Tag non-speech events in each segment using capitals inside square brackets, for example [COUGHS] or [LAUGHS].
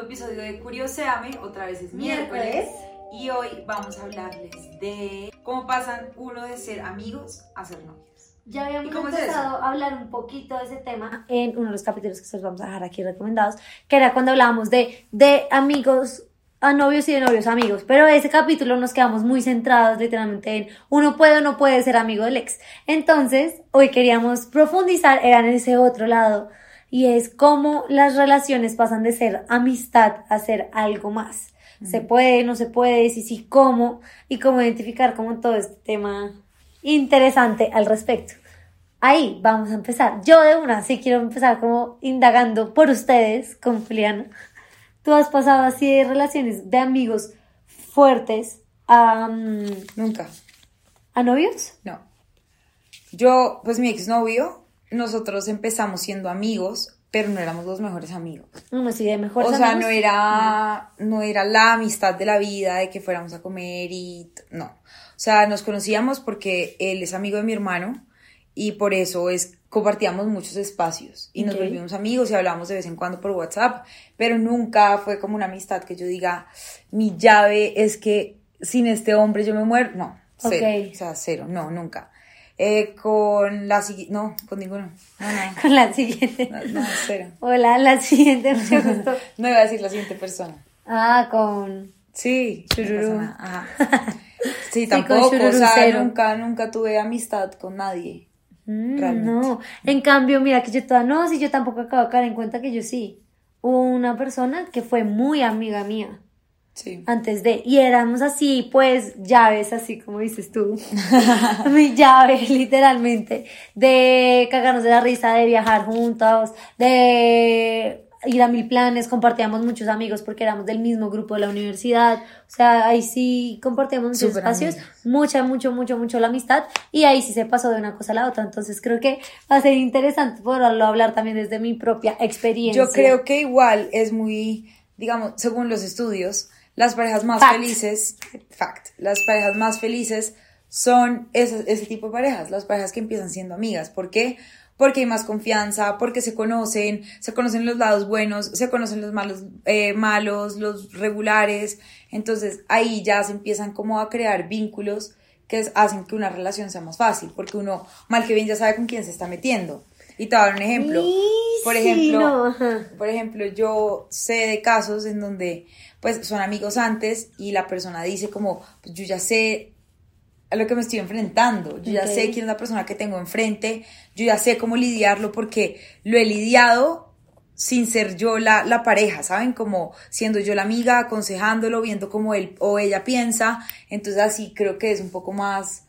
nuevo episodio de Curioseame. Otra vez es miércoles. Miércoles. Y hoy vamos a hablarles de cómo pasan uno de ser amigos a ser novios. Ya habíamos ¿Y cómo es empezado a hablar un poquito de ese tema en uno de los capítulos que se los vamos a dejar aquí recomendados, que era cuando hablábamos de, de amigos a novios y de novios a amigos. Pero ese capítulo nos quedamos muy centrados literalmente en uno puede o no puede ser amigo del ex. Entonces, hoy queríamos profundizar era en ese otro lado y es cómo las relaciones pasan de ser amistad a ser algo más. Se puede, no se puede, si sí, cómo, y cómo identificar como todo este tema interesante al respecto. Ahí vamos a empezar. Yo de una sí quiero empezar como indagando por ustedes con Juliana. Tú has pasado así de relaciones de amigos fuertes a, mm, Nunca. a novios. No. Yo, pues mi exnovio, nosotros empezamos siendo amigos, pero no éramos los mejores amigos. Uno sí de mejores o sea, amigos. no era, no era la amistad de la vida, de que fuéramos a comer y no. O sea, nos conocíamos porque él es amigo de mi hermano y por eso es compartíamos muchos espacios y nos Ok. volvimos amigos y hablamos de vez en cuando por WhatsApp, pero nunca fue como una amistad que yo diga, mi llave es que sin este hombre yo me muero. No, cero. Ok. O sea, cero, no, nunca. Eh, con la siguiente, no, con ninguno. No, no, [LAUGHS] Con la siguiente. no, no. Hola, la siguiente. [LAUGHS] No iba a decir la siguiente persona. Ah, con... Sí, Chururú. ajá. [LAUGHS] Sí, tampoco, o sea, nunca, nunca tuve amistad con nadie. Mm, Realmente. No, en cambio, mira que yo toda, no, sí, yo tampoco acabo de caer en cuenta que yo sí. Hubo una persona que fue muy amiga mía Sí. antes de, y éramos así, pues, llaves, así como dices tú. [LAUGHS] [LAUGHS] Mi llave, literalmente, de cagarnos de la risa, de viajar juntos, de ir a mil planes, compartíamos muchos amigos porque éramos del mismo grupo de la universidad, o sea, ahí sí compartíamos muchos espacios, mucha, mucho, mucho, mucho la amistad, y ahí sí se pasó de una cosa a la otra, entonces creo que va a ser interesante poderlo hablar también desde mi propia experiencia. Yo creo que igual es muy, digamos, según los estudios, las parejas más Fact. felices, fact, las parejas más felices son ese, ese tipo de parejas, las parejas que empiezan siendo amigas. ¿Por qué? Porque hay más confianza, porque se conocen, se conocen los lados buenos, se conocen los malos, eh, malos, los regulares. Entonces ahí ya se empiezan como a crear vínculos que hacen que una relación sea más fácil, porque uno mal que bien ya sabe con quién se está metiendo. Y te voy a dar un ejemplo. Por sí, ejemplo, no, por ejemplo, yo sé de casos en donde pues son amigos antes y la persona dice como, pues yo ya sé a lo que me estoy enfrentando, yo ya sé quién es la persona que tengo enfrente, yo ya sé cómo lidiarlo porque lo he lidiado sin ser yo la, la pareja, ¿saben? Como siendo yo la amiga, aconsejándolo, viendo cómo él o ella piensa, entonces así creo que es un poco más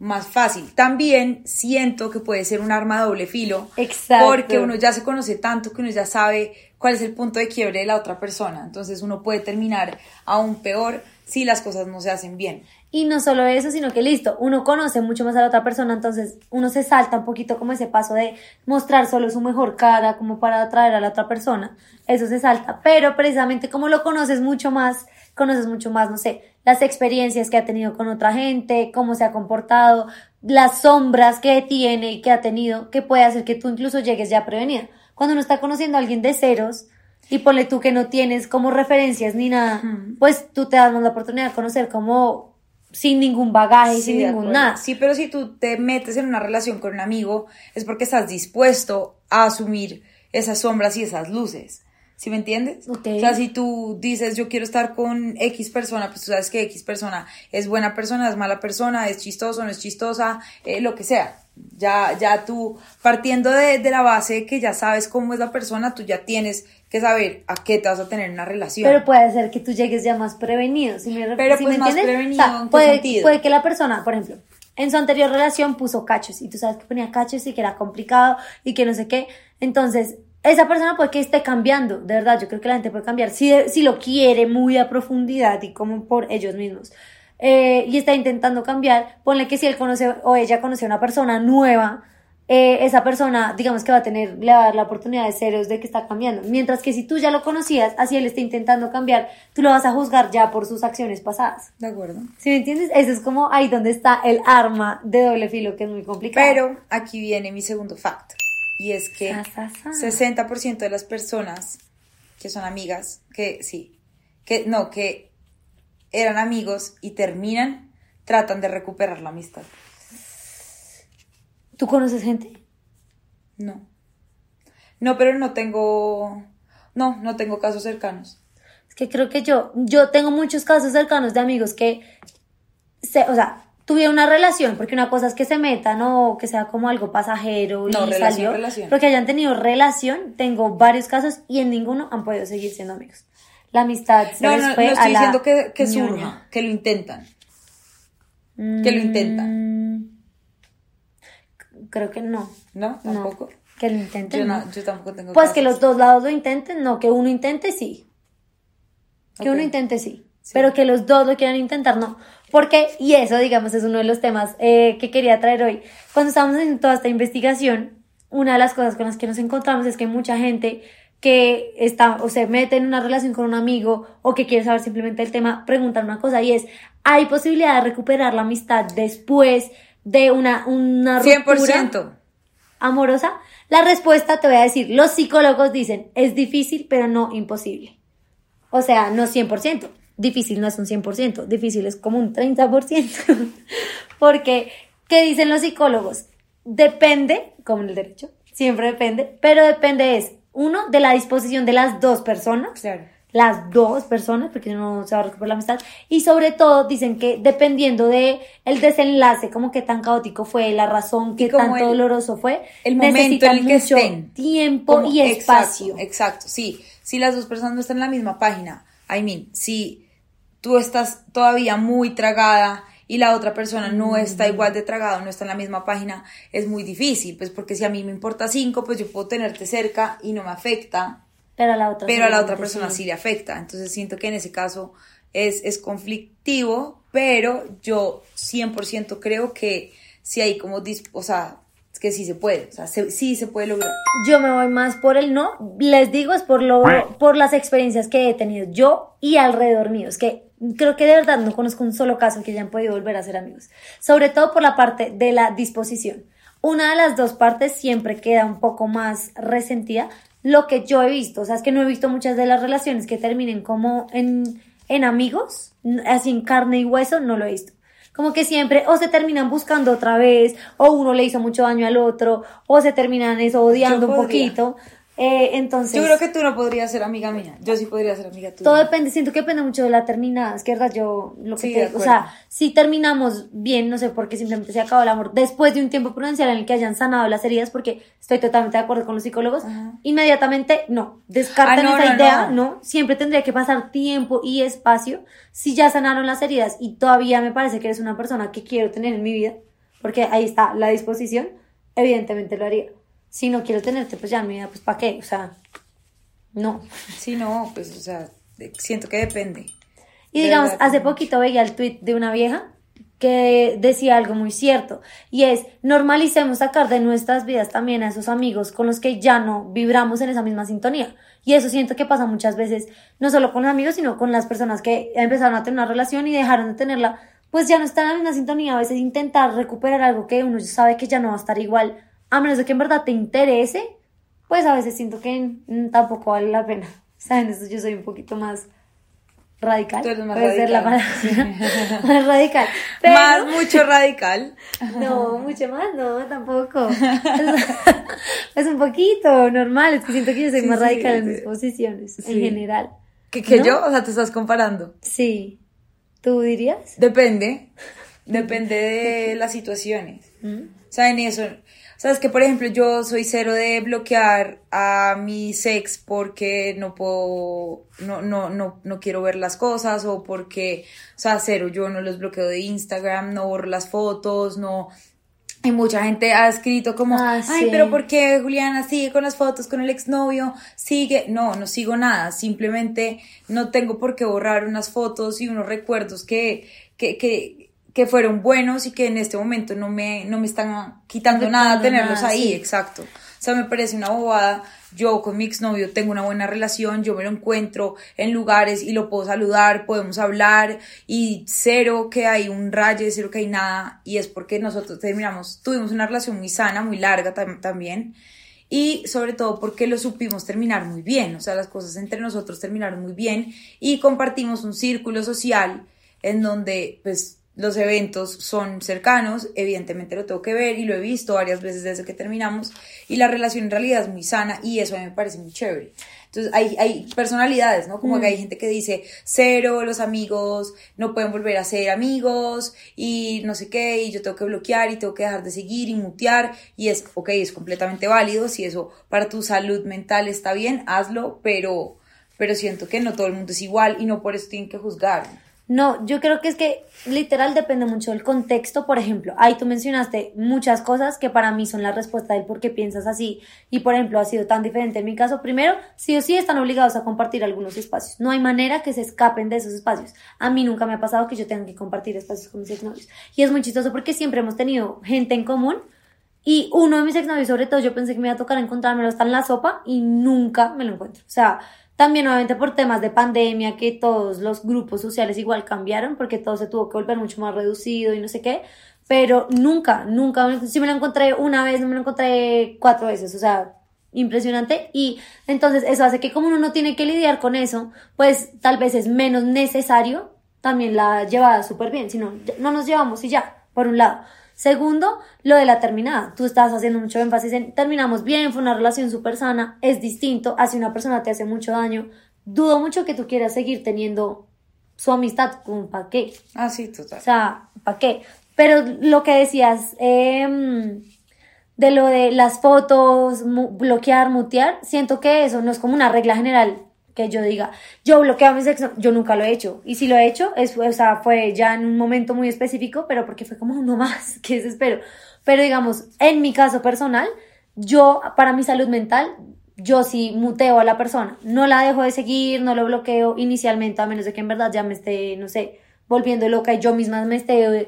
más fácil. También siento que puede ser un arma de doble filo, Exacto. porque uno ya se conoce tanto que uno ya sabe cuál es el punto de quiebre de la otra persona. Entonces uno puede terminar aún peor si las cosas no se hacen bien. Y no solo eso, sino que listo, uno conoce mucho más a la otra persona, entonces uno se salta un poquito como ese paso de mostrar solo su mejor cara, como para atraer a la otra persona. Eso se salta. Pero precisamente como lo conoces mucho más, conoces mucho más, no sé, las experiencias que ha tenido con otra gente, cómo se ha comportado, las sombras que tiene y que ha tenido, que puede hacer que tú incluso llegues ya prevenida. Cuando uno está conociendo a alguien de ceros, y ponle tú que no tienes como referencias ni nada, pues tú te das la oportunidad de conocer como sin ningún bagaje, y sin ningún nada. Sí, pero si tú te metes en una relación con un amigo es porque estás dispuesto a asumir esas sombras y esas luces. ¿Sí me entiendes? Ok. O sea, si tú dices yo quiero estar con X persona, pues tú sabes que X persona es buena persona, es mala persona, es chistoso, no es chistosa, eh, lo que sea. Ya, ya tú, partiendo de, de la base que ya sabes cómo es la persona, tú ya tienes que saber a qué te vas a tener en una relación. Pero puede ser que tú llegues ya más prevenido. Si me, Pero, si pues, me más entiendes? prevenido, ¿en qué puede, sentido? puede que la persona, por ejemplo, en su anterior relación puso cachos y tú sabes que ponía cachos y que era complicado y que no sé qué. Entonces, esa persona puede que esté cambiando, de verdad, yo creo que la gente puede cambiar si, si lo quiere muy a profundidad y como por ellos mismos. Eh, y está intentando cambiar, ponle que si él conoce o ella conoce a una persona nueva, eh, esa persona, digamos que va a tener, le va a dar la oportunidad de ceros de que está cambiando. Mientras que si tú ya lo conocías, así él está intentando cambiar, tú lo vas a juzgar ya por sus acciones pasadas. De acuerdo. ¿Sí me entiendes? Eso es como ahí donde está el arma de doble filo, que es muy complicado. Pero aquí viene mi segundo fact. Y es que Sa, sa, sa. 60% de las personas que son amigas, que sí, que no, que eran amigos y terminan, tratan de recuperar la amistad. ¿Tú conoces gente? No. No, pero no tengo, no, no tengo casos cercanos. Es que creo que yo, yo tengo muchos casos cercanos de amigos que, se, o sea, tuvieron una relación, porque una cosa es que se metan o que sea como algo pasajero y No, relación, salió, relación. pero que hayan tenido relación, tengo varios casos y en ninguno han podido seguir siendo amigos. La amistad se No, les no, no fue a estoy la diciendo que, ñoña. surja, que lo intentan. que lo intentan. Mm, Creo que no. ¿No? No. Tampoco. Que lo intenten. Yo, no. no, yo tampoco tengo Pues que los dos lados lo intenten, no, que uno intente sí. Que uno intente sí. Pero que los dos lo quieran intentar, no. Porque, y eso, digamos, es uno de los temas eh, que quería traer hoy. Cuando estábamos haciendo toda esta investigación, una de las cosas con las que nos encontramos es que mucha gente que está o se mete en una relación con un amigo o que quiere saber simplemente el tema, preguntan una cosa y es, ¿hay posibilidad de recuperar la amistad después de una, una ruptura? 100%. amorosa? La respuesta te voy a decir, los psicólogos dicen, es difícil, pero no imposible. O sea, no 100%. Difícil no es un 100%, difícil es como un 30%. [LAUGHS] Porque, ¿qué dicen los psicólogos? Depende, como en el derecho, siempre depende, pero depende es, uno, de la disposición de las dos personas, Claro. las dos personas, porque no se va a recuperar la amistad, y sobre todo dicen que dependiendo de el desenlace, como que tan caótico fue, la razón, como tanto el- doloroso fue, el momento en el que mucho estén. tiempo Como- y espacio. Exacto, exacto, sí. Si las dos personas no están en la misma página, I mean, si tú estás todavía muy tragada y la otra persona no está igual de tragada, no está en la misma página, es muy difícil, pues porque si a mí me importa cinco, pues yo puedo tenerte cerca y no me afecta, Pero a la otra, pero a la otra seguramente persona sí le afecta. Entonces siento que en ese caso es, es conflictivo, pero yo 100% creo que sí hay como, dis- o sea, es que sí se puede, o sea, se- sí se puede lograr. Yo me voy más por el no. Les digo, es por lo, por las experiencias que he tenido yo y alrededor mío. Es que creo que de verdad no conozco un solo caso que hayan podido volver a ser amigos. Sobre todo por la parte de la disposición. Una de las dos partes siempre queda un poco más resentida. Lo que yo he visto, o sea, es que no he visto muchas de las relaciones que terminen como en, en amigos, así en carne y hueso, no lo he visto. Como que siempre o se terminan buscando otra vez, o uno le hizo mucho daño al otro, o se terminan eso odiando un poquito. Eh, entonces, Yo creo que tú no podrías ser amiga mía. Yo sí podría ser amiga tuya. todo depende, siento que depende mucho de la terminada. Es que, verdad, yo lo que Sí, te digo, o sea, si terminamos bien, no sé por qué simplemente se acabó el amor, después de un tiempo prudencial en el que hayan sanado las heridas, porque estoy totalmente de acuerdo con los psicólogos, Ajá. inmediatamente no, descartan Ah, no, esa no, idea, no. no. siempre tendría que pasar tiempo y espacio. Si ya sanaron las heridas y todavía me parece que eres una persona que quiero tener en mi vida, porque ahí está la disposición, evidentemente lo haría. Si no quiero tenerte, pues ya en mi vida, pues ¿para qué? O sea, no. Sí, no, pues, o sea, siento que depende. Y De digamos, verdad, hace como- poquito veía el tweet de una vieja que decía algo muy cierto y es normalicemos sacar de nuestras vidas también a esos amigos con los que ya no vibramos en esa misma sintonía. Y eso siento que pasa muchas veces, no solo con los amigos, sino con las personas que empezaron a tener una relación y dejaron de tenerla, pues ya no están en la misma sintonía. A veces intentar recuperar algo que uno sabe que ya no va a estar igual, a menos de que en verdad te interese, pues a veces siento que mm, tampoco vale la pena. ¿Saben? Eso yo soy un poquito más radical. Tú eres más Puede ser la radical. palabra. [LAUGHS] más radical. Pero, Más, mucho radical. [LAUGHS] no, mucho más, no, tampoco. Es, [LAUGHS] es un poquito normal, es que siento que yo soy Sí, más sí, radical en sí. mis posiciones, en Sí. general. ¿Que, que ¿No? yo? O sea, te estás comparando. Sí. ¿Tú dirías? Depende. Depende de las situaciones. ¿Mm? ¿Saben eso? Sabes que, por ejemplo, yo soy cero de bloquear a mi ex porque no puedo, no, no, no, no quiero ver las cosas o porque, o sea, cero, yo no los bloqueo de Instagram, no borro las fotos, no. Y mucha gente ha escrito como, Ah, ay, pero ¿por qué Juliana sigue con las fotos con el exnovio? Sigue, no, no sigo nada, simplemente no tengo por qué borrar unas fotos y unos recuerdos que, que, que, que fueron buenos y que en este momento no me, no me están quitando Afectando nada tenerlos nada, ahí, sí. exacto. O sea, me parece una bobada. Yo con mi exnovio tengo una buena relación, yo me lo encuentro en lugares y lo puedo saludar, podemos hablar y cero que hay un raye, cero que hay nada y es porque nosotros terminamos, tuvimos una relación muy sana, muy larga tam- también y sobre todo porque lo supimos terminar muy bien, o sea, las cosas entre nosotros terminaron muy bien y compartimos un círculo social en donde pues los eventos son cercanos, evidentemente lo tengo que ver y lo he visto varias veces desde que terminamos y la relación en realidad es muy sana y eso a mí me parece muy chévere. Entonces hay, hay personalidades, ¿no? Como que hay gente que dice, cero, los amigos no pueden volver a ser amigos y no sé qué, y yo tengo que bloquear y tengo que dejar de seguir y mutear y es, ok, es completamente válido, si eso para tu salud mental está bien, hazlo, pero, pero siento que no todo el mundo es igual y no por eso tienen que juzgar. No, yo creo que es que literal depende mucho del contexto. Por ejemplo, ahí tú mencionaste muchas cosas que para mí son la respuesta del por qué piensas así. Y por ejemplo, ha sido tan diferente en mi caso. Primero, sí o sí están obligados a compartir algunos espacios. No hay manera que se escapen de esos espacios. A mí nunca me ha pasado que yo tenga que compartir espacios con mis exnovios. Y es muy chistoso porque siempre hemos tenido gente en común. Y uno de mis exnovios, sobre todo, yo pensé que me iba a tocar encontrármelo hasta en la sopa y nunca me lo encuentro. O sea, también obviamente por temas de pandemia, que todos los grupos sociales igual cambiaron, porque todo se tuvo que volver mucho más reducido y no sé qué. Pero nunca, nunca, si me lo encontré una vez, no me lo encontré cuatro veces, o sea, impresionante. Y entonces eso hace que como uno no tiene que lidiar con eso, pues tal vez es menos necesario también la llevada súper bien, sino no nos llevamos y ya, por un lado. Segundo, lo de la terminada. Tú estás haciendo mucho énfasis en terminamos bien, fue una relación súper sana, es distinto, hace una persona te hace mucho daño. Dudo mucho que tú quieras seguir teniendo su amistad con ¿para qué? Ah, sí, total. O sea, ¿para qué? Pero lo que decías em, de lo de las fotos, bloquear, mutear, siento que eso no es como una regla general que yo diga, yo bloqueo a mis ex, yo nunca lo he hecho. Y si lo he hecho, es, o sea, fue ya en un momento muy específico, pero porque fue como [LAUGHS] uno más, que desespero. Pero digamos, en mi caso personal, yo, para mi salud mental, yo sí muteo a la persona. No la dejo de seguir, no lo bloqueo inicialmente, a menos de que en verdad ya me esté, no sé, volviendo loca y yo misma me esté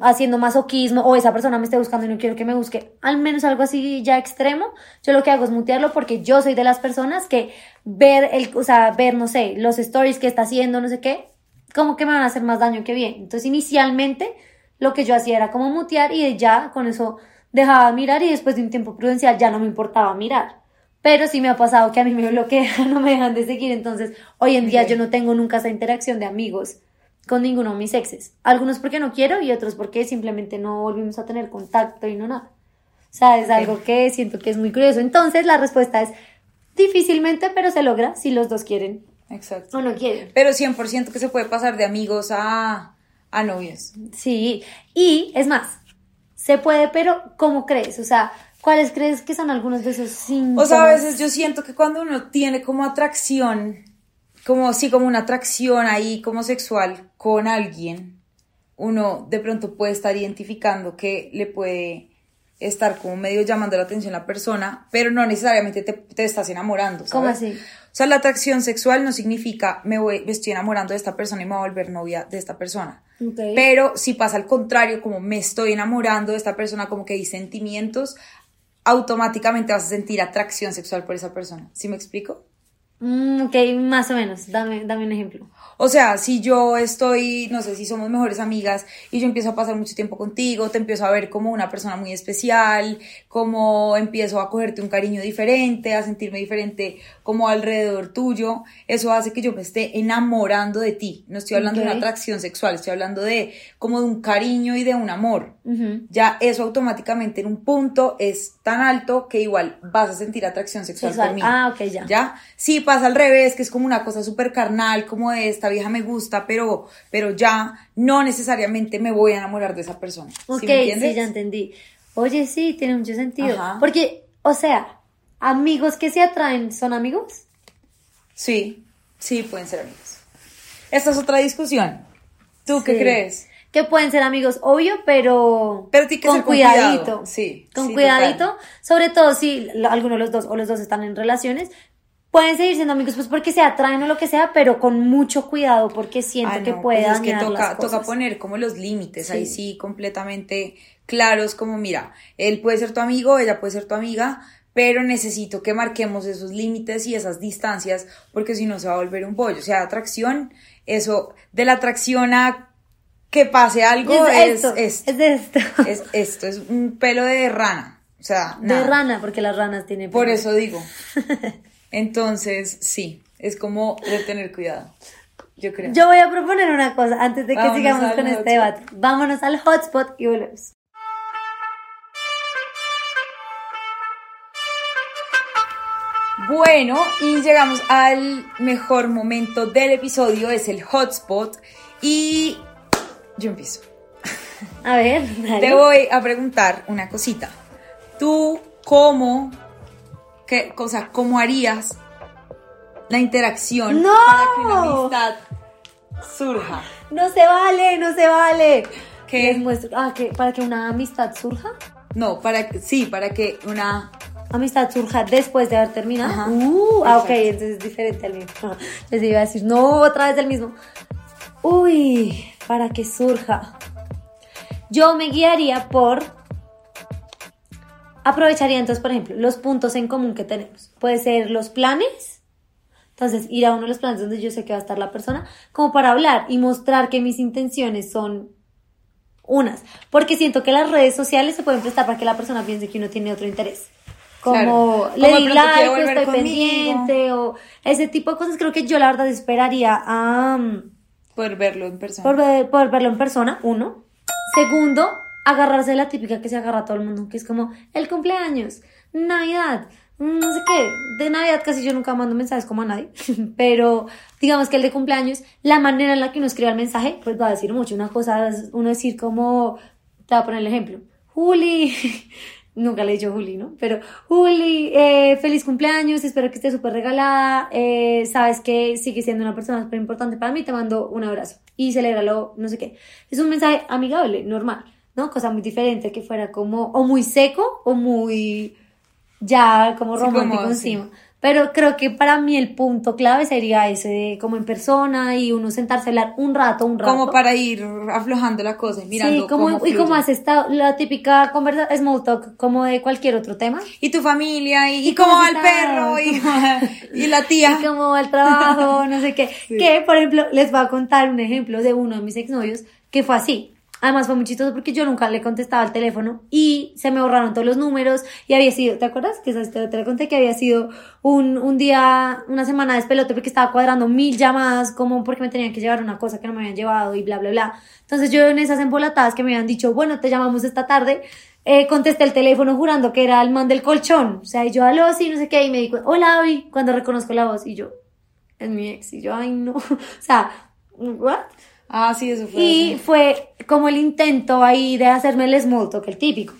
haciendo masoquismo o esa persona me esté buscando y no quiero que me busque, al menos algo así ya extremo, yo lo que hago es mutearlo porque yo soy de las personas que ver el, o sea, ver, no sé, los stories que está haciendo, no sé qué, como que me van a hacer más daño que bien. Entonces, inicialmente, lo que yo hacía era como mutear y ya con eso dejaba mirar y después de un tiempo prudencial ya no me importaba mirar. Pero sí me ha pasado que a mí me bloquean, [LAUGHS] no me dejan de seguir, entonces hoy en día yo no tengo nunca esa interacción de amigos con ninguno de mis exes. Algunos porque no quiero y otros porque simplemente no volvimos a tener contacto y no nada. O sea, es algo que siento que es muy curioso. Entonces, la respuesta es difícilmente, pero se logra si los dos quieren. Exacto. O no quieren. Pero 100% que se puede pasar de amigos a, a novios. Sí. Y es más, se puede, pero ¿cómo crees? O sea, ¿cuáles crees que son algunos de esos síntomas? O sea, a veces yo siento que cuando uno tiene como atracción como sí, como una atracción ahí como sexual con alguien, uno de pronto puede estar identificando que le puede estar como medio llamando la atención a la persona, pero no necesariamente te, estás enamorando. ¿sabes? ¿Cómo así? O sea, la atracción sexual no significa me, voy, me estoy enamorando de esta persona y me voy a volver novia de esta persona. Pero si pasa al contrario, como me estoy enamorando de esta persona, como que hay sentimientos, automáticamente vas a sentir atracción sexual por esa persona. ¿Sí me explico? Mm, ok, más o menos. Dame, dame un ejemplo. O sea, si yo estoy, no sé, si somos mejores amigas y yo empiezo a pasar mucho tiempo contigo, te empiezo a ver como una persona muy especial, como empiezo a cogerte un cariño diferente, a sentirme diferente como alrededor tuyo, eso hace que yo me esté enamorando de ti. No estoy hablando de una atracción sexual, estoy hablando de como de un cariño y de un amor. Ya eso automáticamente en un punto es tan alto que igual vas a sentir atracción sexual, por mí. Ah, ok, ya. Ya, sí pasa al revés, que es como una cosa súper carnal, como de esta vieja me gusta, pero, pero ya no necesariamente me voy a enamorar de esa persona. Ok, ¿sí, ya entendí. Oye, sí, tiene mucho sentido. Porque, o sea, amigos que se atraen, ¿son amigos? Sí, sí, pueden ser amigos. Esta es otra discusión. ¿Tú qué crees? que pueden ser amigos, obvio, pero, pero que con cuidadito. Sí. Con cuidadito, sobre todo si alguno de los dos o los dos están en relaciones, pueden seguir siendo amigos pues porque se atraen o lo que sea, pero con mucho cuidado porque siento que puede pues es que toca, toca poner como los límites ahí sí completamente claros como mira, él puede ser tu amigo, ella puede ser tu amiga, pero necesito que marquemos esos límites y esas distancias porque si no se va a volver un bollo, o sea, atracción, eso de la atracción a que pase algo es, esto, es, esto. Es esto, es un pelo de rana. O sea, De nada. rana, porque las ranas tienen... Por pelos. eso digo. [LAUGHS] Entonces, sí, es como de tener cuidado. Yo creo. Yo voy a proponer una cosa antes de que Vámonos sigamos con este hotspot. debate. Vámonos al hotspot y volvemos. Bueno, y llegamos al mejor momento del episodio, es el hotspot. Y yo empiezo. A ver, dale. Te voy a preguntar una cosita. ¿Tú cómo, qué cosa, cómo harías la interacción ¡No! para que una amistad surja? No se vale, no se vale. ¿Qué? Les muestro. Ah, que para que una amistad surja. No, para que, sí, para que una Amistad surja después de haber terminado. Ajá. Uh, ah, ok, entonces es diferente al mismo. [LAUGHS] Les iba a decir, no, otra vez el mismo. Uy, para que surja. Yo me guiaría por. Aprovecharía entonces, por ejemplo, los puntos en común que tenemos. Puede ser los planes. Entonces, ir a uno de los planes donde yo sé que va a estar la persona, como para hablar y mostrar que mis intenciones son unas. Porque siento que las redes sociales se pueden prestar para que la persona piense que uno tiene otro interés. Como Claro. le di like, o estoy conmigo. pendiente, o ese tipo de cosas. Creo que yo la verdad esperaría a mm, poder verlo en persona. poder verlo en persona, uno. Segundo, agarrarse la típica que se agarra todo el mundo, que es como el cumpleaños, Navidad, no sé qué. De Navidad casi yo nunca mando mensajes como a nadie, [LAUGHS] pero digamos que el de cumpleaños, la manera en la que uno escribe el mensaje, pues va a decir mucho. Una cosa es uno decir como, te voy a poner el ejemplo, Juli, [LAUGHS] nunca le he dicho Juli, ¿no? Pero Juli, eh, feliz cumpleaños, espero que estés súper regalada, eh, sabes que sigue siendo una persona súper importante para mí, te mando un abrazo y celébralo, no sé qué. Es un mensaje amigable, normal, ¿no? Cosa muy diferente que fuera como o muy seco o muy ya como Sí, romántico como, encima. Pero creo que para mí el punto clave sería ese de como en persona y uno sentarse a hablar un rato, un rato. Como para ir aflojando la cosa mirando sí, como, cómo y como has estado, la típica conversa, small talk, como de cualquier otro tema. Y tu familia, y, ¿Y y cómo cómo va el perro, y, [LAUGHS] y la tía. Y como al trabajo, no sé qué. [LAUGHS] Sí. Que, por ejemplo, les voy a contar un ejemplo de uno de mis exnovios que fue así. Además fue muy chistoso porque yo nunca le contestaba al teléfono y se me borraron todos los números y había sido, ¿te acuerdas? Que esa te la conté que había sido un, un día, una semana de despelote porque estaba cuadrando mil llamadas como porque me tenían que llevar una cosa que no me habían llevado y bla, bla, bla. Entonces yo en esas embolatadas que me habían dicho, bueno, te llamamos esta tarde, eh, contesté el teléfono jurando que era el man del colchón. O sea, y yo, aló, sí, no sé qué, y me dijo, hola, Abby, cuando reconozco la voz y yo, es mi ex y yo, ay, no. [LAUGHS] O sea, ¿what? Ah, sí, eso fue. Y así. fue como el intento ahí de hacerme el small talk, el típico.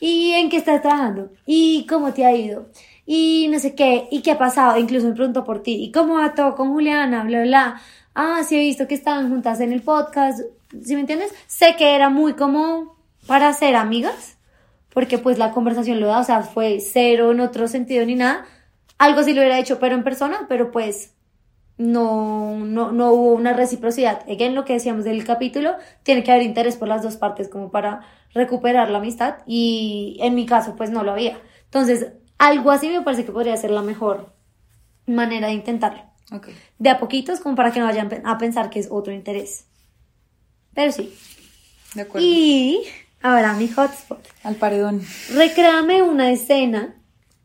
¿Y en qué estás trabajando? ¿Y cómo te ha ido? Y no sé qué, ¿y qué ha pasado? Incluso me preguntó por ti. ¿Y cómo va todo con Juliana? Bla, bla, bla. Ah, sí he visto que estaban juntas en el podcast. ¿Sí me entiendes? Sé que era muy como para ser amigas, porque pues la conversación lo da, o sea, fue cero en otro sentido ni nada. Algo sí lo hubiera hecho, pero en persona, pero pues no, no, no hubo una reciprocidad. En lo que decíamos del capítulo, tiene que haber interés por las dos partes como para recuperar la amistad y en mi caso pues no lo había. Entonces, algo así me parece que podría ser la mejor manera de intentarlo. Ok, De a poquitos como para que no vayan a pensar que es otro interés. Pero sí. de acuerdo. Y ahora mi hotspot. Al paredón. Recréame una escena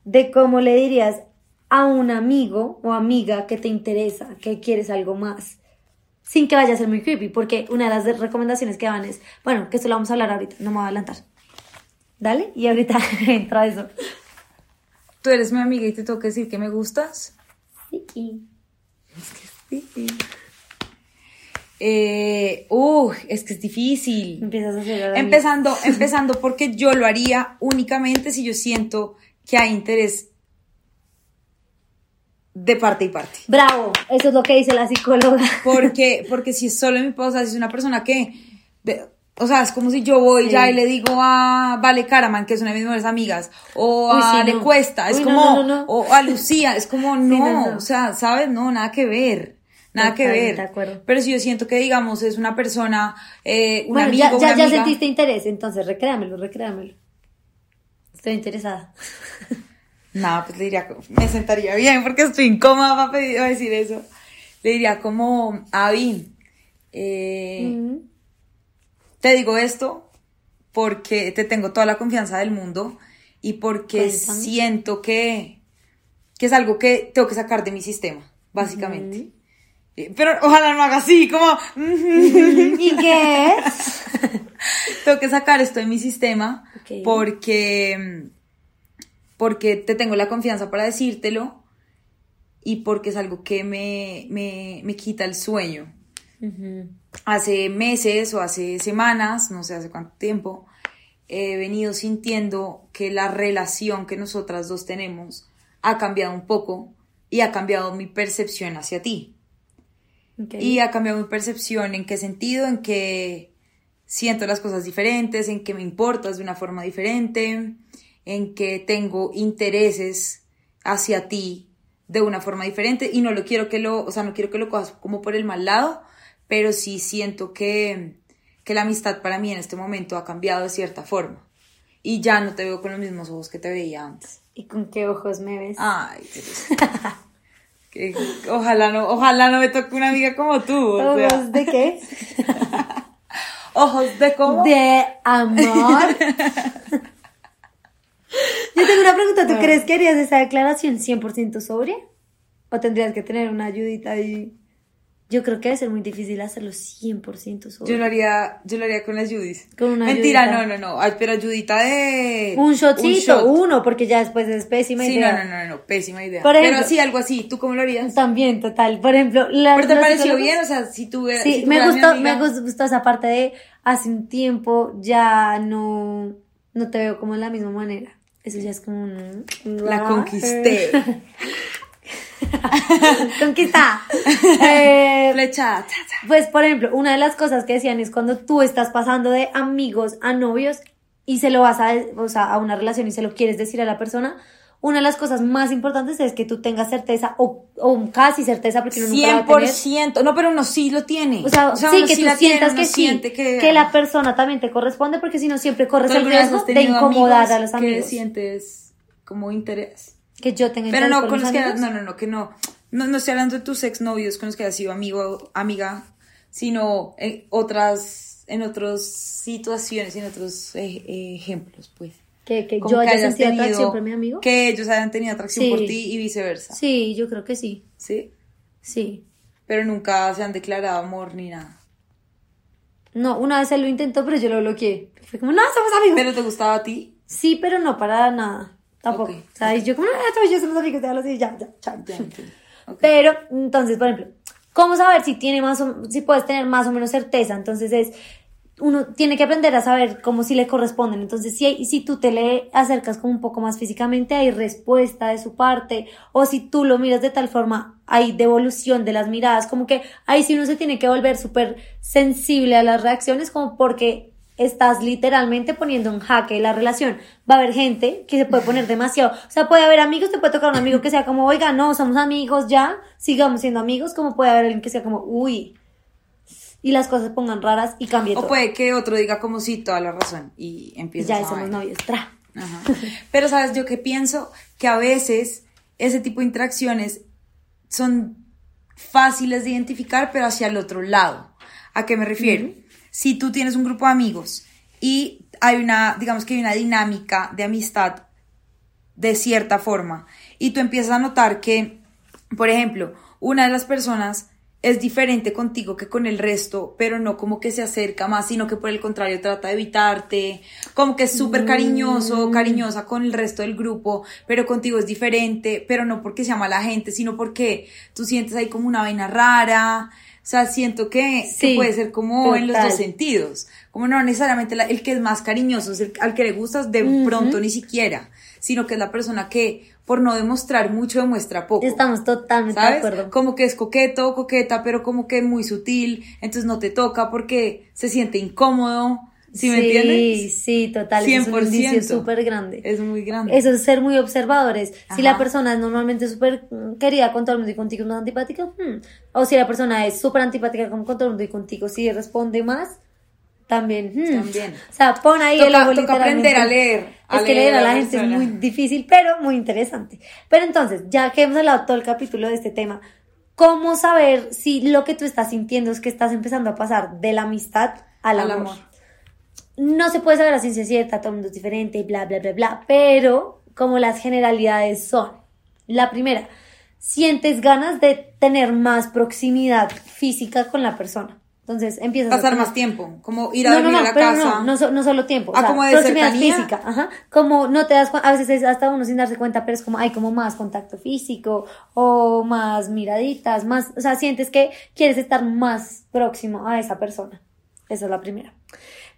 de cómo le dirías a un amigo o amiga que te interesa, que quieres algo más, sin que vaya a ser muy creepy, porque una de las recomendaciones que dan es, bueno, que esto lo vamos a hablar ahorita, no me voy a adelantar. Dale, y ahorita [LAUGHS] entra eso. Tú eres mi amiga y te tengo que decir que me gustas. Sí. Sí. Eh, uh, es que es difícil. Empiezas a hacer ahora Empezando, [LAUGHS] empezando porque yo lo haría únicamente si yo siento que hay interés de parte y parte. Bravo, eso es lo que dice la psicóloga. Porque, porque si es solo mi esposa, si es una persona que, de- o sea, es como si yo voy Sí. ya y le digo a Vale Caraman, que es una de mis mejores amigas, o Uy, a sí, Le no. Cuesta, es Uy, como, no, no, o a Lucía, es como, no, o sea, ¿sabes? No, nada que ver. Nada que ver. de acuerdo. Pero si yo siento que, digamos, es una persona, eh, un bueno, amigo, ya, ya, una ya amiga, sentiste interés, entonces recréamelo, recréamelo. Estoy interesada. [LAUGHS] Nada, pues le diría, me sentaría bien porque estoy incómoda para pedir, para decir eso. Le diría como, Avi, eh, Mm. te digo esto porque te tengo toda la confianza del mundo y porque Cuéntame. siento que, que es algo que tengo que sacar de mi sistema, básicamente. Eh, Pero ojalá no haga así, como... [LAUGHS] ¿Y qué es? [LAUGHS] tengo que sacar esto de mi sistema porque, porque te tengo la confianza para decírtelo y porque es algo que me, me, me quita el sueño. Ujú. Hace meses o hace semanas, no sé hace cuánto tiempo, he venido sintiendo que la relación que nosotras dos tenemos ha cambiado un poco y ha cambiado mi percepción hacia ti. Ok. Y ha cambiado mi percepción en qué sentido, en que siento las cosas diferentes, en que me importas de una forma diferente, en que tengo intereses hacia ti de una forma diferente y no lo quiero que lo, o sea, no quiero que lo cojas como por el mal lado, pero sí siento que, que la amistad para mí en este momento ha cambiado de cierta forma y ya no te veo con los mismos ojos que te veía antes. ¿Y con qué ojos me ves? Ay. [LAUGHS] Que- ojalá no, ojalá no me toque una amiga como tú. o sea. ¿Ojos de qué? [LAUGHS] Ojos de cómo. De amor. [LAUGHS] Yo tengo una pregunta, Ah. ¿tú crees que harías esa declaración 100% sobria? ¿O tendrías que tener una ayudita ahí? Yo creo que debe ser muy difícil hacerlo 100% Yo sobrio. lo haría, yo lo haría con las Judis. Con una Mentira, ayudita. no, no, no. Ay, pero ayudita de. Un shotcito, shot. uno, porque ya después es pésima Sí, idea. no, no, no, no, pésima idea. Por ejemplo- pero sí, algo así. ¿Tú cómo lo harías? También, total. Por ejemplo, la, ¿Pero te pareció bien? O sea, si tú Sí, si tú me gustó, me amiga- gustó esa parte de hace un tiempo ya no, no te veo como de la misma manera. Eso ya es como un... La conquisté. [LAUGHS] Conquista. Eh, Flecha. pues, por ejemplo, una de las cosas que decían es cuando tú estás pasando de amigos a novios y se lo vas a, o sea, a una relación y se lo quieres decir a la persona, una de las cosas más importantes es que tú tengas certeza o, o casi certeza porque uno nunca la va a tener. 100%. No, pero uno sí lo tiene. O sea, sí, uno que tú la tiene, sientas uno que sí, que... que... la persona también te corresponde, porque si no siempre corres ¿Tú el riesgo de incomodar a los amigos. que sientes como interés? Que yo tenga Pero interés no por con los que no, no, no, que no. No, no estoy hablando de tus exnovios con los que has sido amigo, amiga, sino en otras, en otras situaciones, en otros eh, eh, ejemplos, pues. Que, que yo haya sentido tenido- atracción por mi amigo. Que ellos hayan tenido atracción Sí. por ti y viceversa. Sí, yo creo que sí. ¿Sí? Sí. Pero nunca se han declarado amor ni nada. No, una vez él lo intentó, pero yo lo bloqueé. Fue como, no, somos amigos. ¿Pero te gustaba a ti? Sí, pero no para nada. Tampoco. Ok. O sea, y yo como, no, tú y yo somos amigos, déjalo así, ya, ya, chao. Ya entiendo. Ok. Pero, entonces, por ejemplo, ¿cómo saber si tiene más o, si puedes tener más o menos certeza? Entonces es, uno tiene que aprender a saber cómo si le corresponden. Entonces, si, si tú te le acercas como un poco más físicamente, hay respuesta de su parte. O si tú lo miras de tal forma, hay devolución de las miradas. Como que ahí sí uno se tiene que volver súper sensible a las reacciones, como porque estás literalmente poniendo en jaque la relación. Va a haber gente que se puede poner demasiado. O sea, puede haber amigos, te puede tocar un amigo que sea como, oiga, no, somos amigos ya, sigamos siendo amigos, como puede haber alguien que sea como, uy, y las cosas se pongan raras y cambie O todo. puede que otro diga como sí, toda la razón y empieza ya somos novios. Tra. Ajá. Pero sabes, yo que pienso que a veces ese tipo de interacciones son fáciles de identificar, pero hacia el otro lado. ¿A qué me refiero? Si tú tienes un grupo de amigos y hay una, digamos que hay una dinámica de amistad de cierta forma y tú empiezas a notar que, por ejemplo, una de las personas es diferente contigo que con el resto, pero no como que se acerca más, sino que por el contrario trata de evitarte, como que es súper cariñoso, cariñosa con el resto del grupo, pero contigo es diferente, pero no porque sea mala gente, sino porque tú sientes ahí como una vaina rara, o sea, siento que, puede ser como en los dos sentidos, como no necesariamente la- el que es más cariñoso, es el al que le gustas de pronto ni siquiera, sino que es la persona que por no demostrar mucho demuestra poco. Estamos totalmente de acuerdo. Como que es coqueto coqueta, pero como que muy sutil, entonces no te toca porque se siente incómodo. ¿Sí, me entiendes? Sí, total. eso Es un 100%. indicio súper grande. Es muy grande. Eso es ser muy observadores. Si la persona es normalmente súper querida con todo el mundo y contigo es más antipática, hmm. o si la persona es súper antipática con todo el mundo y contigo sí responde más, también. hmm. También. O sea, pon ahí el Toca- ojo toca aprender a leer, a es que leer a a la la gente es persona. muy difícil, pero muy interesante. Pero entonces, ya que hemos hablado todo el capítulo de este tema, ¿cómo saber si lo que tú estás sintiendo es que estás empezando a pasar de la amistad al, Al amor? amor. no se puede saber la ciencia cierta, todo el mundo es diferente y bla, bla, bla, bla, pero como las generalidades son. La primera, sientes ganas de tener más proximidad física con la persona. Entonces empiezas Pasar a tener- más tiempo, como ir a no, dormir no, a no, la pero casa. no, no, no solo tiempo. Ah, como de proximidad cercanía. física, ajá. Como no te das cuenta, a veces es hasta uno sin darse cuenta, pero es como hay como más contacto físico o más miraditas, más, o sea, sientes que quieres estar más próximo a esa persona. Esa es la primera.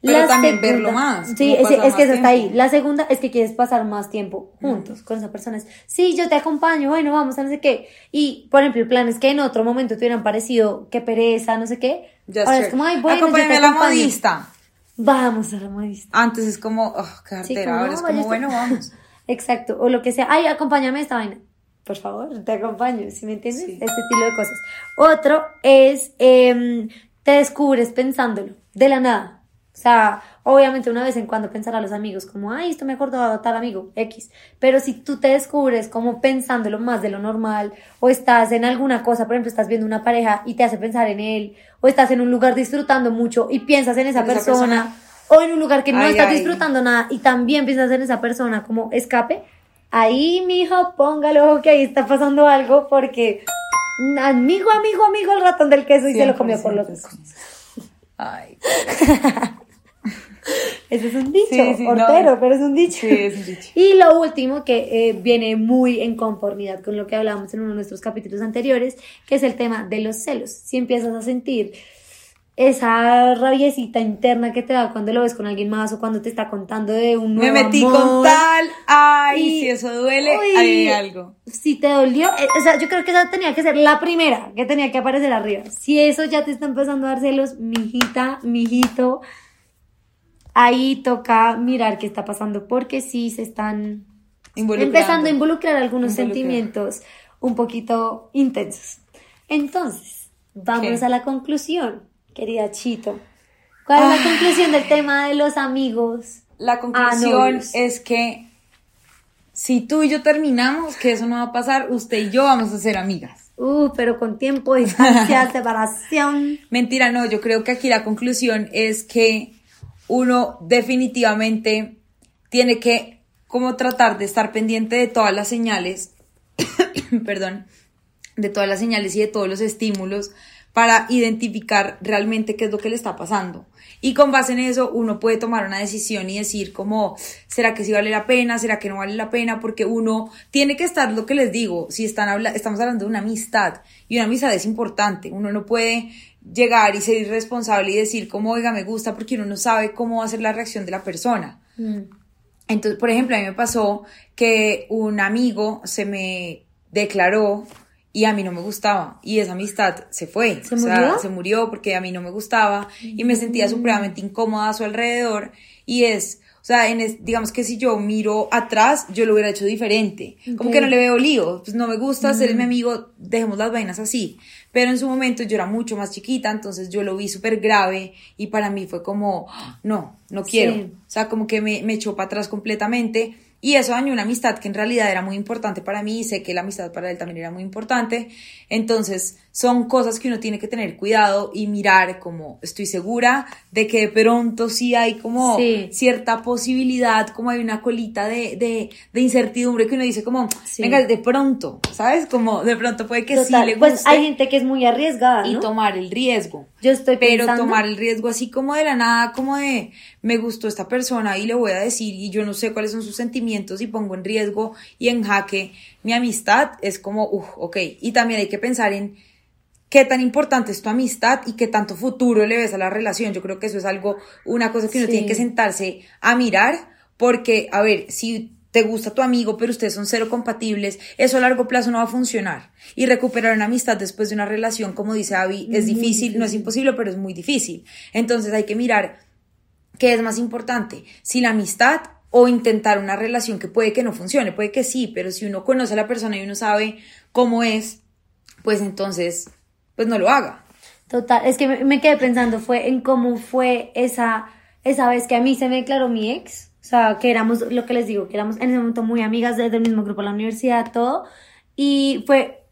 Pero también verlo más, Sí, es, pasar es que más eso está ahí. La segunda es que quieres pasar más tiempo juntos con esa persona. Es, sí, yo te acompaño, bueno, vamos a no sé qué. Y, por ejemplo, el plan es que en otro momento te hubieran parecido que pereza, no sé qué. Just Ahora es como, ay, bueno, Acompáñame a la modista. Vamos a la modista. Antes es como, oh, Sí, jartera. como, Ahora no, es como, bueno, vamos. [LAUGHS] Exacto, o lo que sea. Ay, acompáñame a esta vaina. Por favor, te acompaño, ¿sí me entiendes? Sí. Este estilo de cosas. Otro es, em, te descubres pensándolo, de la nada. O sea, obviamente una vez en cuando pensar a los amigos como, ay, esto me acordó a tal amigo, X. Pero si tú te descubres como pensándolo más de lo normal, o estás en alguna cosa, por ejemplo, estás viendo una pareja y te hace pensar en él, o estás en un lugar disfrutando mucho y piensas en esa, En esa persona, o en un lugar que no Ay, estás ay. disfrutando nada y también piensas en esa persona como escape, ahí, mijo, póngalo que ahí está pasando algo porque amigo, amigo, amigo, el ratón del queso y se lo comió por los 100% ojos. Ay, [LAUGHS] Ese es un dicho, Sí, sí, no. hortero, pero es un dicho. Sí, es un dicho. Y lo último que eh, viene muy en conformidad con lo que hablamos en uno de nuestros capítulos anteriores, que es el tema de los celos. Si empiezas a sentir esa rabiecita interna que te da cuando lo ves con alguien más o cuando te está contando de un me nuevo metí amor. con tal. Ay, Y- si eso duele, Uy. hay algo. Si te dolió, eh, o sea, yo creo que esa tenía que ser la primera que tenía que aparecer arriba. Si eso ya te está empezando a dar celos, mijita, mijito, ahí toca mirar qué está pasando porque sí se están empezando a involucrar algunos Involucrar. sentimientos un poquito intensos. Entonces, vamos ¿Qué? a la conclusión, querida Chito. ¿Cuál es la conclusión del tema de los amigos? La conclusión es que si tú y yo terminamos, que eso no va a pasar, usted y yo vamos a ser amigas. Uh, pero con tiempo, distancia, [LAUGHS] separación. Mentira, no, yo creo que aquí la conclusión es que uno definitivamente tiene que como tratar de estar pendiente de todas las señales, [COUGHS] perdón, de todas las señales y de todos los estímulos para identificar realmente qué es lo que le está pasando. Y con base en eso uno puede tomar una decisión y decir como, ¿será que sí vale la pena? ¿Será que no vale la pena? Porque uno tiene que estar, lo que les digo, si están estamos hablando de una amistad y una amistad es importante, uno no puede llegar y ser irresponsable y decir como, oiga, me gusta porque uno no sabe cómo va a ser la reacción de la persona. Mm. Entonces, por ejemplo, a mí me pasó que un amigo se me declaró y a mí no me gustaba y esa amistad se fue. ¿Se O sea, murió? se murió porque a mí no me gustaba y me sentía supremamente incómoda a su alrededor y es, o sea, en es- digamos que si yo miro atrás, yo lo hubiera hecho diferente. Como que no le veo lío, pues no me gusta ser mi amigo, dejemos las vainas así. Pero en su momento yo era mucho más chiquita, entonces yo lo vi súper grave y para mí fue como, "Ah, no, no quiero. Sí. O sea, como que me, me echó para atrás completamente. Y eso dañó una amistad que en realidad era muy importante para mí y sé que la amistad para él también era muy importante. Entonces, son cosas que uno tiene que tener cuidado y mirar como estoy segura de que de pronto sí hay como Sí. cierta posibilidad, como hay una colita de, de, de incertidumbre que uno dice como, Sí. venga, de pronto, ¿sabes? Como de pronto puede que Total, sí le guste Pues hay gente que es muy arriesgada, y ¿no? tomar el riesgo. Yo estoy Pero pensando... tomar el riesgo así como de la nada, como de me gustó esta persona y le voy a decir y yo no sé cuáles son sus sentimientos y pongo en riesgo y en jaque mi amistad, es como, uff, ok. Y también hay que pensar en qué tan importante es tu amistad y qué tanto futuro le ves a la relación. Yo creo que eso es algo, una cosa que uno Sí. tiene que sentarse a mirar porque, a ver, si te gusta tu amigo, pero ustedes son cero compatibles, eso a largo plazo no va a funcionar. Y recuperar una amistad después de una relación, como dice Abby, es Muy difícil, no es difícil. imposible, pero es muy difícil. Entonces hay que mirar qué es más importante, si la amistad o intentar una relación que puede que no funcione, puede que sí, pero si uno conoce a la persona y uno sabe cómo es, pues entonces, pues no lo haga. Total, es que me, quedé pensando fue en cómo fue esa, esa vez que a mí se me declaró mi ex, o sea, que éramos, lo que les digo, que éramos en ese momento muy amigas desde el mismo grupo de la universidad, todo, y fue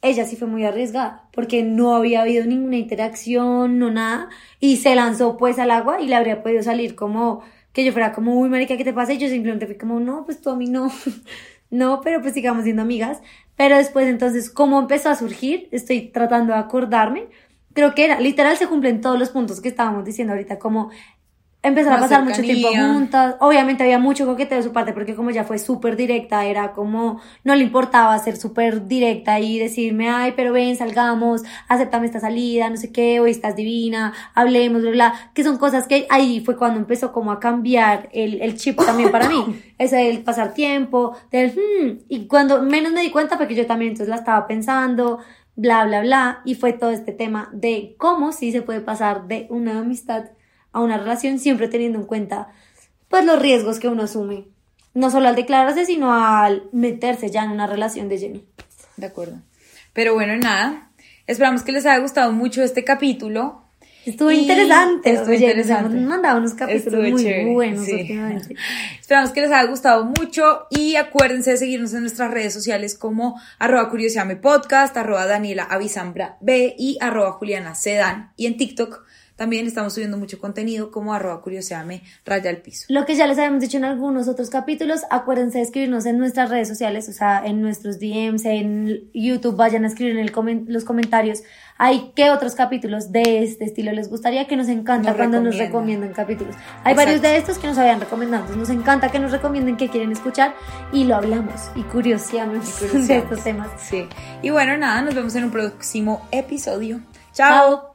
ella sí fue muy arriesgada, porque no había habido ninguna interacción, no nada, y se lanzó pues al agua y le habría podido salir como que yo fuera como, uy, marica, ¿qué te pasa? Y yo simplemente fui como, no, pues tú a mí no, [LAUGHS] no, pero pues sigamos siendo amigas. Pero después entonces, ¿cómo empezó a surgir? Estoy tratando de acordarme. Creo que era, literal se cumplen todos los puntos que estábamos diciendo ahorita, como empezar a pasar mucho tiempo juntas. Obviamente había mucho coqueteo de su parte porque como ya fue súper directa, era como no le importaba ser súper directa y decirme, ay, pero ven, salgamos, aceptame esta salida, no sé qué, hoy estás divina, hablemos, bla, bla, que son cosas que ahí fue cuando empezó como a cambiar el, el chip también para mí. [LAUGHS] Ese del pasar tiempo, del, hmm, y cuando menos me di cuenta porque yo también entonces la estaba pensando, bla, bla, bla, y fue todo este tema de cómo sí se puede pasar de una amistad a una relación siempre teniendo en cuenta pues los riesgos que uno asume, no solo al declararse, sino al meterse ya en una relación de lleno. De acuerdo. Pero bueno, nada, esperamos que les haya gustado mucho este capítulo. Estuvo interesante. Estuvo interesante. Hemos mandado unos capítulos muy buenos [LAUGHS] Esperamos que les haya gustado mucho y acuérdense de seguirnos en nuestras redes sociales como arroba curiosidame podcast, arroba Daniela Avisambra B y arroba Juliana Sedan y en TikTok también estamos subiendo mucho contenido como arroba curioseame raya al piso. Lo que ya les habíamos dicho en algunos otros capítulos, acuérdense de escribirnos en nuestras redes sociales, o sea, en nuestros DMs, en YouTube, vayan a escribir en el los comentarios. Hay qué otros capítulos de este estilo les gustaría que nos encanta cuando nos recomiendan capítulos. Hay varios de estos que nos habían recomendado, nos encanta que nos recomienden qué quieren escuchar y lo hablamos y curioseamos, de estos temas. Sí. Y bueno, nada, nos vemos en un próximo episodio. Chao.